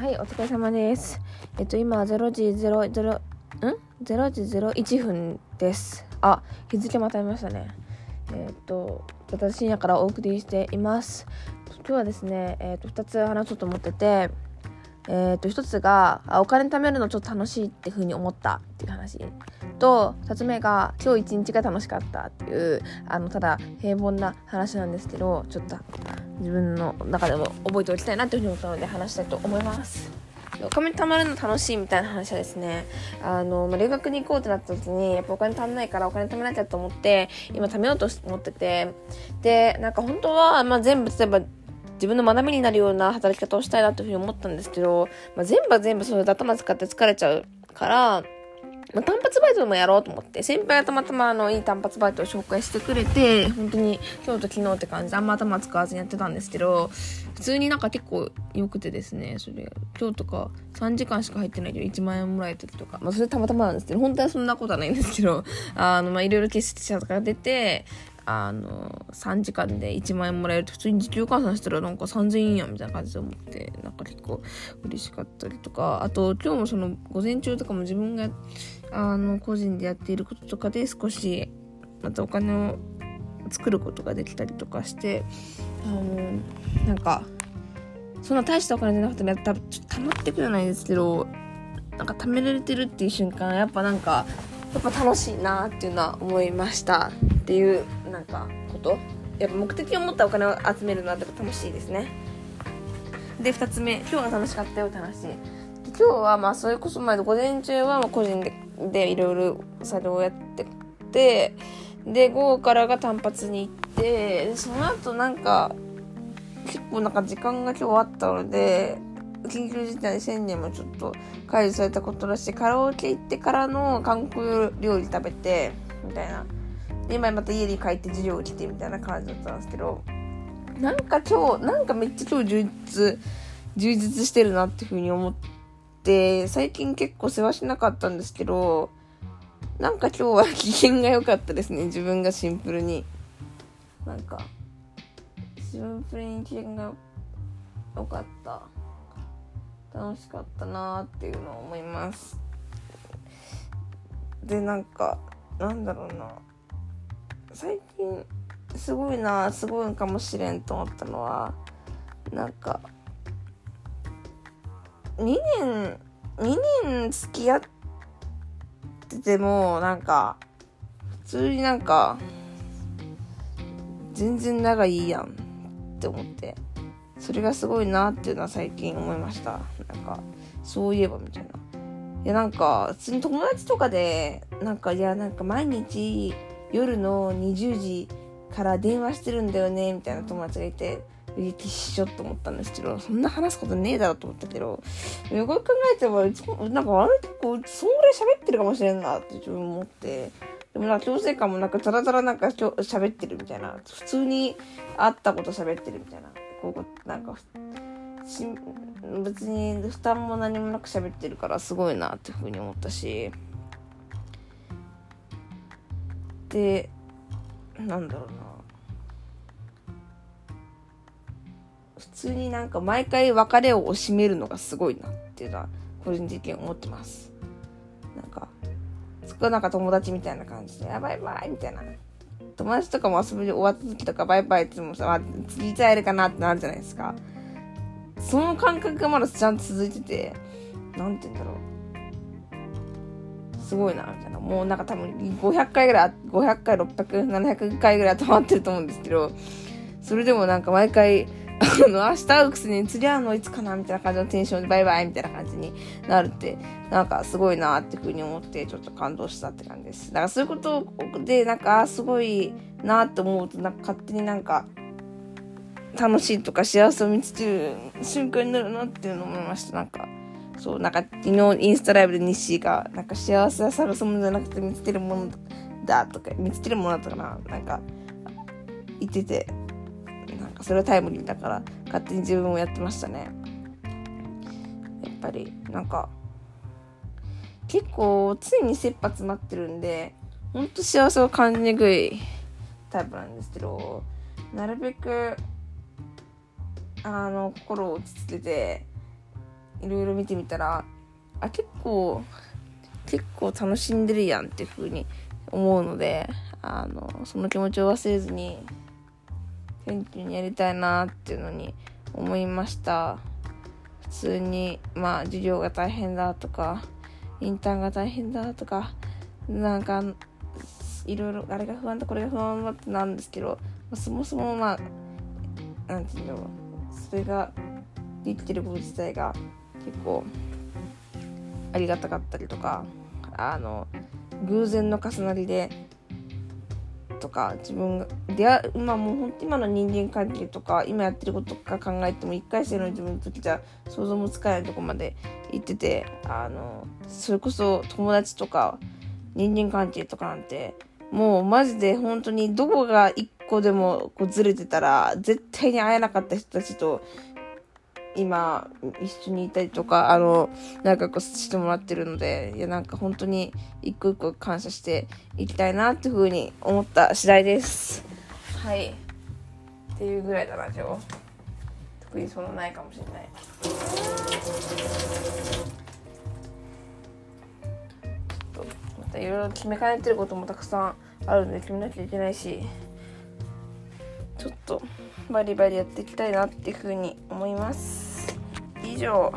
はい、お疲れ様です。えっと、今、0時00、ん ?0 時01分です。あ、日付また見ましたね。えっと、私深夜からお送りしています。今日はですね、えっと、2つ話そうと思ってて、えっと、1つが、あお金貯めるのちょっと楽しいっていうに思ったっていう話。と、2つ目が、今日一日が楽しかったっていう、あの、ただ平凡な話なんですけど、ちょっと自分の中でも覚えておきたいなっていうふうに思ったので話したいと思います。お金貯まるの楽しいみたいな話はですねあの、まあ、留学に行こうってなった時にやっぱお金足んないからお金貯めなきゃと思って今貯めようと思っててでなんか本当は、まあ、全部例えば自分の学びになるような働き方をしたいなというふうに思ったんですけど、まあ、全部は全部それで頭使って疲れちゃうからまあ、単発バイトでもやろうと思って、先輩がたまたまあのいい単発バイトを紹介してくれて、本当に今日と昨日って感じであんま頭使わずにやってたんですけど、普通になんか結構良くてですね、それ、今日とか3時間しか入ってないけど1万円もらえたりとか、まあそれたまたまなんですけど、本当はそんなことはないんですけど、あの、まあいろいろ決して者とか出て、あの3時間で1万円もらえると普通に時給換算したらなんか3000円やんみたいな感じで思ってなんか結構嬉しかったりとか。あと今日もその午前中とかも自分があの個人でやっていることとかで少しまたお金を作ることができたりとかしてあのなんかそんな大したお金じゃなくても多分ちょっと溜まってくじゃないですけどなんか貯められてるっていう瞬間やっぱなんかやっぱ楽しいなっていうのは思いましたっていうなんかこと？やっぱ目的を持ったお金を集めるのはやっぱ楽しいですね。で2つ目。今日が楽しかったよって話。今日はまあそれこそまあ午前中はまあ個人ででいろいろ作業をやっててで午後からが単発に行ってでその後なんか結構なんか時間が今日あったので緊急事態宣言もちょっと解除されたことらしいカラオケ行ってからの韓国料理食べてみたいなで今また家に帰って授業を来てみたいな感じだったんですけどなんか今日なんかめっちゃ今日充実充実してるなっていうふうに思って最近結構世話しなかったんですけどなんか今日は機嫌が良かったですね自分がシンプルに。なんかシンプルに機嫌が良かった。楽しかったなっていうのを思います。でなんかなんだろうな。最近すごいなすごいかもしれんと思ったのはなんか2年2年付き合っててもなんか普通になんか全然仲いいやんって思ってそれがすごいなっていうのは最近思いました。なんかそういえばみたいな。いやなんか普通に友達とかでなんかいやなんか毎日夜の20時から電話してるんだよねみたいな友達がいてえ一緒と思ったんですけどそんな話すことねえだろと思ったけどよく考えてもなんか悪いこうそんぐらい喋ってるかもしれんなって自分思って。でもなんか強制感もなんかたらたらなんかちょ喋ってるみたいな。普通に会ったこと喋ってるみたいな。こうなんかし別に負担も何もなく喋ってるからすごいなっていうふうに思ったし。でなんだろうな普通になんか毎回別れを惜しめるのがすごいなっていうのは個人的に思ってますなんかそこはなんか友達みたいな感じで「やばいバイ」みたいな友達とかも遊びで終わった時とかバイバイって言ってもさ、次いつ会えるかなってなるじゃないですか。その感覚がまだちゃんと続いてて、なんて言うんだろう。すごいな、みたいな。もうなんか多分500回ぐらい、500回、600、700回ぐらい溜まってると思うんですけど、それでもなんか毎回、あの、明日会うくせに次会うのいつかなみたいな感じのテンションでバイバイみたいな感じになるって、なんかすごいなっていうふうに思ってちょっと感動したって感じです。だからそういうことで、なんかすごいなって思うと、なんか勝手になんか楽しいとか幸せを見つける瞬間になるなっていうのを思いました。なんか、そう、なんか昨日インスタライブで西が、なんか幸せは探すものじゃなくて見つけるものだとか、見つけるものだったかな、なんか言ってて、なんかそれはタイムリーだから勝手に自分もやってましたね。やっぱりなんか結構常に切羽詰まってるんでほんと幸せを感じにくいタイプなんですけどなるべくあの心を落ち着けていろいろ見てみたらあ結構結構楽しんでるやんっていう風に思うのであのその気持ちを忘れずに天気にやりたいなっていうのに思いました。普通にまあ授業が大変だとかインターンが大変だとかなんかいろいろあれが不安だこれが不安だってなんですけど、まあ、そもそもまあなんていうのそれができてること自体が結構ありがたかったりとかあの偶然の重なりでとか自分が出会う今もう本当今の人間関係とか今やってることとか考えても1回生の自分の時じゃ想像もつかないとこまで行っててあのそれこそ友達とか人間関係とかなんてもうマジで本当にどこが1個でもこうずれてたら絶対に会えなかった人たちと今一緒にいたりとかあのなんかこうしてもらってるのでいやなんか本当に一個一個感謝していきたいなっていうふうに思った次第です。はい。っていうぐらいだな今日特にそんなないかもしれない。ちょっとまたいろいろ決めかねてることもたくさんあるんで決めなきゃいけないしちょっとバリバリやっていきたいなっていうふうに思います。以上。